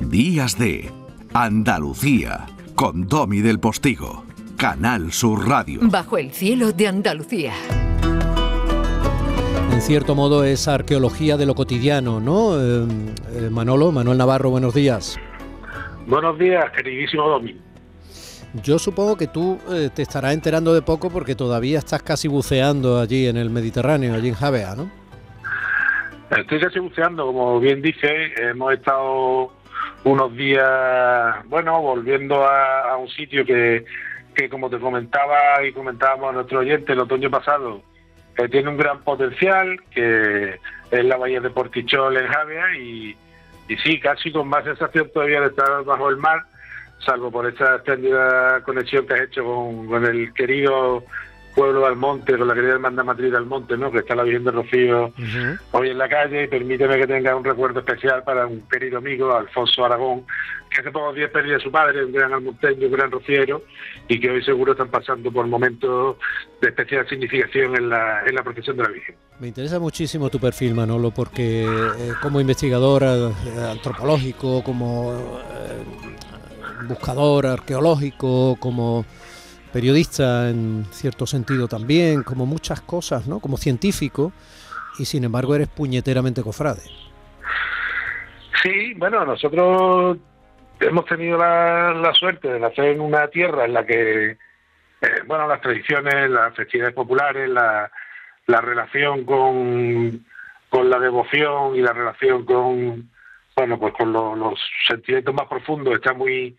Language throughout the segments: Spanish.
Días de Andalucía con Domi del Postigo, Canal Sur Radio. Bajo el cielo de Andalucía. En cierto modo es arqueología de lo cotidiano, ¿no? Eh, eh, Manolo, Manuel Navarro, buenos días. Buenos días, queridísimo Domi. Yo supongo que tú eh, te estarás enterando de poco porque todavía estás casi buceando allí en el Mediterráneo, allí en Javea, ¿no? Estoy casi buceando, como bien dice, hemos estado unos días, bueno, volviendo a, un sitio que, que, como te comentaba y comentábamos a nuestro oyente el otoño pasado, que tiene un gran potencial, que es la bahía de Portichol en Javea y, y sí, casi con más sensación todavía de estar bajo el mar, salvo por esta extendida conexión que has hecho con, con el querido pueblo del monte, con la querida hermandad matriz del monte, ¿no? que está la Virgen de Rocío hoy en la calle, y permíteme que tenga un recuerdo especial para un querido amigo, Alfonso Aragón, que hace pocos días perdió a su padre, un gran almonteño, un gran rociero, y que hoy seguro están pasando por momentos de especial significación en la, en la procesión de la Virgen. Me interesa muchísimo tu perfil, Manolo, porque eh, como investigador eh, antropológico, como eh, buscador arqueológico, como periodista en cierto sentido también, como muchas cosas, ¿no? Como científico, y sin embargo eres puñeteramente cofrade. Sí, bueno, nosotros hemos tenido la, suerte de nacer en una tierra en la que, eh, bueno, las tradiciones, las festividades populares, la, la relación con, con la devoción y la relación con, bueno, pues con los sentimientos más profundos está muy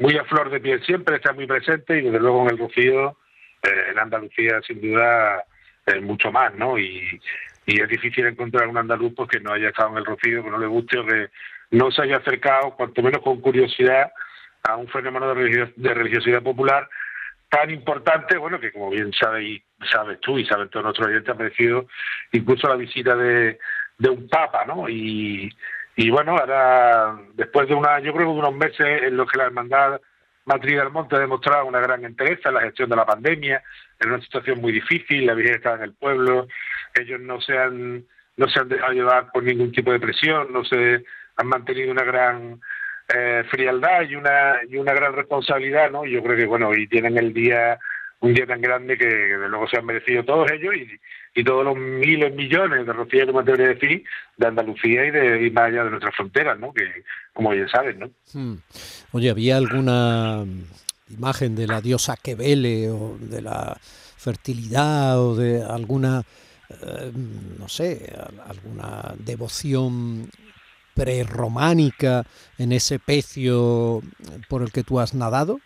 muy a flor de piel siempre, está muy presente y desde luego en el Rocío, eh, en Andalucía sin duda es mucho más, ¿no? Y, es difícil encontrar un andaluz pues, que no haya estado en el Rocío, que no le guste o que no se haya acercado, cuanto menos con curiosidad, a un fenómeno de, religiosidad popular tan importante, bueno, que como bien sabes, sabes tú y saben todos nuestros oyentes, ha merecido incluso la visita de, de un papa, ¿no? Y, y bueno, ahora, después de una, yo creo que unos meses en los que la Hermandad Matriz del Monte ha demostrado una gran interés en la gestión de la pandemia, en una situación muy difícil, la Virgen está en el pueblo, ellos no se han, no se han dejado llevar por ningún tipo de presión, no se han mantenido una gran eh, frialdad y una, y una gran responsabilidad, ¿no? Yo creo que, bueno, y tienen el día un día tan grande que, de luego se han merecido todos ellos y, todos los miles, millones de rocieros, me atrevería a decir, de Andalucía y, de, y más allá de nuestras fronteras, ¿no? Que, como bien saben, ¿no? Hmm. Oye, ¿había alguna imagen de la diosa que vele o de la fertilidad o de alguna, eh, no sé, alguna devoción prerrománica en ese pecio por el que tú has nadado?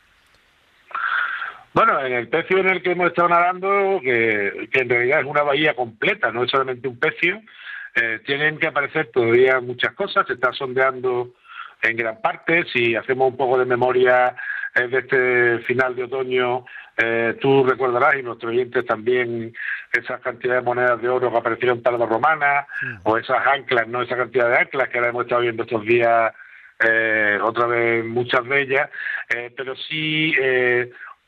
Bueno, en el pecio en el que hemos estado nadando, que, en realidad es una bahía completa, no es solamente un pecio, eh, tienen que aparecer todavía muchas cosas, se está sondeando en gran parte, si hacemos un poco de memoria eh, de este final de otoño, eh, tú recordarás, y nuestros oyentes también, esas cantidades de monedas de oro que aparecieron para la romana, o esas anclas, ¿no? Esa cantidad de anclas que ahora hemos estado viendo estos días, otra vez muchas de ellas, pero sí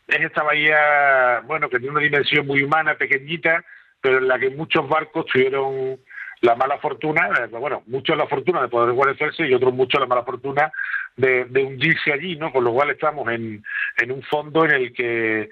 es esta bahía, bueno, que tiene una dimensión muy humana, pequeñita, pero en la que muchos barcos tuvieron la mala fortuna, eh, bueno, muchos la fortuna de poder guarecerse y otros muchos la mala fortuna de, hundirse allí, ¿no? Con lo cual estamos en, en un fondo en el que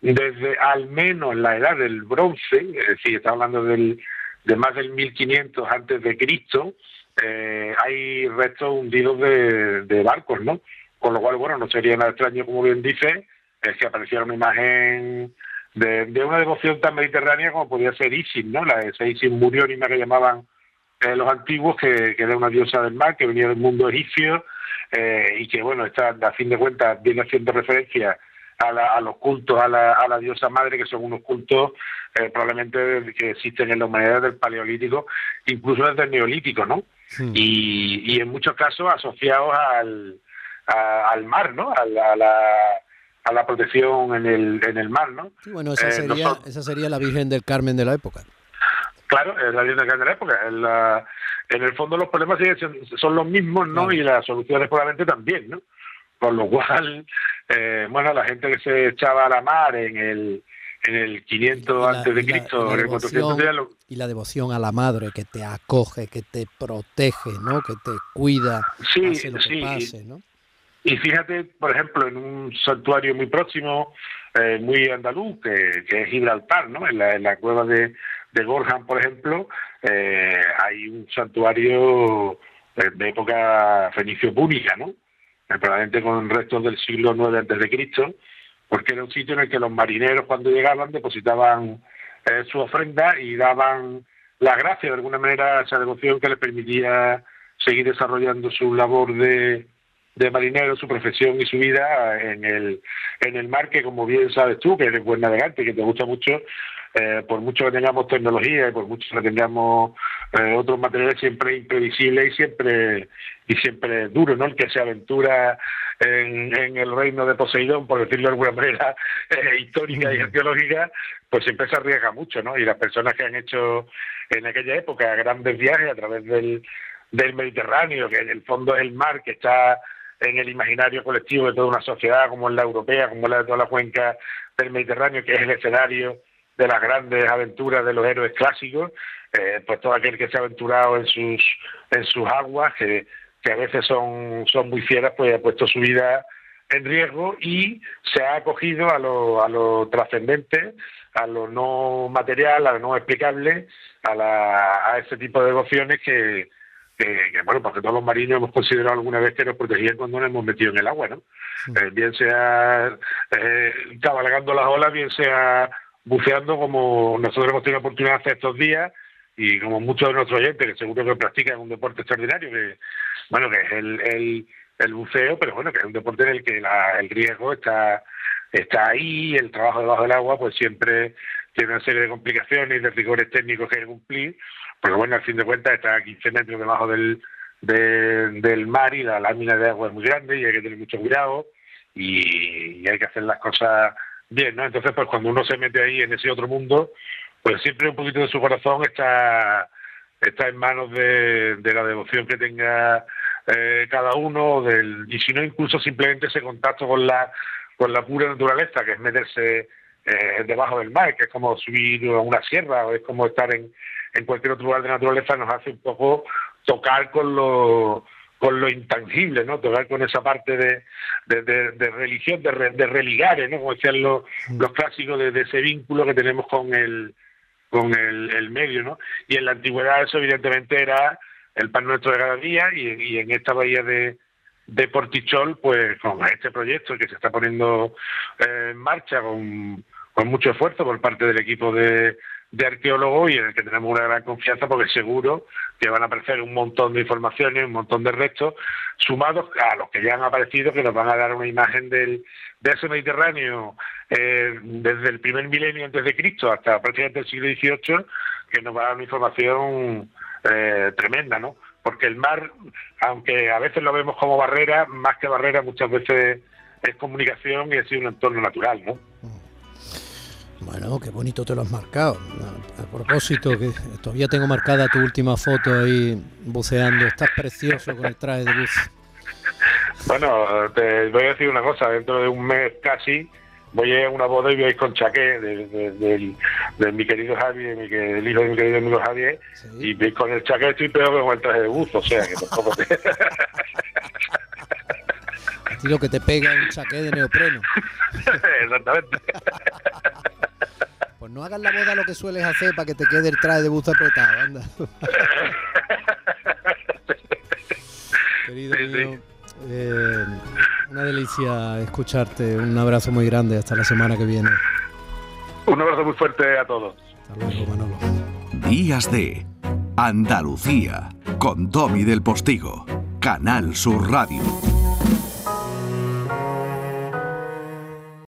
desde al menos la edad del bronce, es decir, está hablando del, de más del 1500 antes de Cristo, eh, hay restos hundidos de, de barcos, ¿no? Con lo cual, bueno, no sería nada extraño, como bien dice, es que apareciera una imagen de, una devoción tan mediterránea como podía ser Isis, ¿no? La de Isis Muriónima que llamaban eh, los antiguos, que, era una diosa del mar, que venía del mundo egipcio eh, y que, bueno, está, a fin de cuentas viene haciendo referencia a, los cultos a la, diosa madre, que son unos cultos eh, probablemente que existen en la humanidad del paleolítico, incluso desde el neolítico, ¿no? Y, en muchos casos asociados al, al mar, ¿no? a la a la protección en el, en el mar, ¿no? bueno, esa, eh, sería, esa sería la Virgen del Carmen de la época. Claro, es la Virgen del Carmen de la época. En, la, en el fondo los problemas son los mismos, ¿no? Y las soluciones probablemente también, ¿no? Con lo cual, eh, bueno, la gente que se echaba a la mar en el en el 500 antes de Cristo, en el 400 y la devoción a la madre que te acoge, que te protege, ¿no? Que te cuida, sí, sí. Y fíjate, por ejemplo, en un santuario muy próximo, eh, muy andaluz, que, es Gibraltar, ¿no? En la, cueva de, de Gorham, por ejemplo, eh, hay un santuario eh, de época fenicio-púnica, ¿no? Probablemente con restos del siglo IX antes de Cristo, porque era un sitio en el que los marineros cuando llegaban depositaban su ofrenda y daban la gracia de alguna manera a esa devoción que les permitía seguir desarrollando su labor de, de marinero, su profesión y su vida en el, en el mar, que como bien sabes tú, que eres buen navegante, que te gusta mucho, eh, por mucho que tengamos tecnología y por mucho que tengamos eh, otros materiales, siempre imprevisible y siempre y siempre duro, ¿no? El que se aventura en, en el reino de Poseidón, por decirlo de alguna manera eh, histórica y arqueológica, pues siempre se arriesga mucho, ¿no? Y las personas que han hecho en aquella época grandes viajes a través del, del Mediterráneo, que en el fondo es el mar que está en el imaginario colectivo de toda una sociedad como la europea, como la de toda la cuenca del Mediterráneo, que es el escenario de las grandes aventuras de los héroes clásicos, eh, pues todo aquel que se ha aventurado en sus en sus aguas, que, que a veces son, son muy fieras, pues ha puesto su vida en riesgo y se ha acogido a lo, a lo trascendente, a lo no material, a lo no explicable, a, la, a ese tipo de devociones que, que, bueno, porque todos los marinos hemos considerado alguna vez que nos protegían cuando nos hemos metido en el agua, ¿no? Eh, bien sea eh, cabalgando las olas, bien sea buceando como nosotros hemos tenido oportunidad de hacer estos días y como muchos de nuestros oyentes que seguro que practican un deporte extraordinario que bueno que es el, el, el buceo pero bueno que es un deporte en el que la, el riesgo está está ahí el trabajo debajo del agua pues siempre tiene una serie de complicaciones y de rigores técnicos que hay que cumplir pero bueno, al fin de cuentas está a 15 metros debajo del, del mar y la lámina de agua es muy grande y hay que tener mucho cuidado y, hay que hacer las cosas bien, ¿no? Entonces, pues cuando uno se mete ahí en ese otro mundo, pues siempre un poquito de su corazón está está en manos de, la devoción que tenga eh, cada uno del y si no incluso simplemente ese contacto con la con la pura naturaleza que es meterse eh, debajo del mar que es como subir a una sierra o es como estar en, en cualquier otro lugar de naturaleza nos hace un poco tocar con lo con lo intangible, ¿no? Tocar con esa parte de, de, religión, de, de religar, ¿no? Como decían los, los clásicos, de, ese vínculo que tenemos con el con el, medio, ¿no? Y en la antigüedad eso evidentemente era el pan nuestro de cada día y, y en esta bahía de, de Portichol, pues con este proyecto que se está poniendo eh, en marcha con, con mucho esfuerzo por parte del equipo de, de arqueólogo y en el que tenemos una gran confianza porque seguro que van a aparecer un montón de informaciones, un montón de restos, sumados a los que ya han aparecido, que nos van a dar una imagen del, de ese Mediterráneo eh, desde el primer milenio antes de Cristo hasta prácticamente el siglo XVIII, que nos va a dar una información eh, tremenda, ¿no? Porque el mar, aunque a veces lo vemos como barrera, más que barrera muchas veces es comunicación y es un entorno natural, ¿no? Bueno, qué bonito te lo has marcado. A, propósito, que todavía tengo marcada tu última foto ahí buceando. Estás precioso con el traje de luz. Bueno, te voy a decir una cosa. Dentro de un mes casi voy a ir a una boda y voy a ir con chaqué de, mi querido Javier, mi, del hijo de mi querido amigo Javier. Y voy con el chaqué estoy peor que con el traje de buzo. O sea, que tampoco te... lo que te pega un chaqué de neopreno. Exactamente. No hagas la boda lo que sueles hacer para que te quede el traje de buzo apretado, anda. Querido mío, eh, una delicia escucharte. Un abrazo muy grande. Hasta la semana que viene. Un abrazo muy fuerte a todos. Hasta luego, Manolo. Días de Andalucía con Tommy del Postigo. Canal Sur Radio.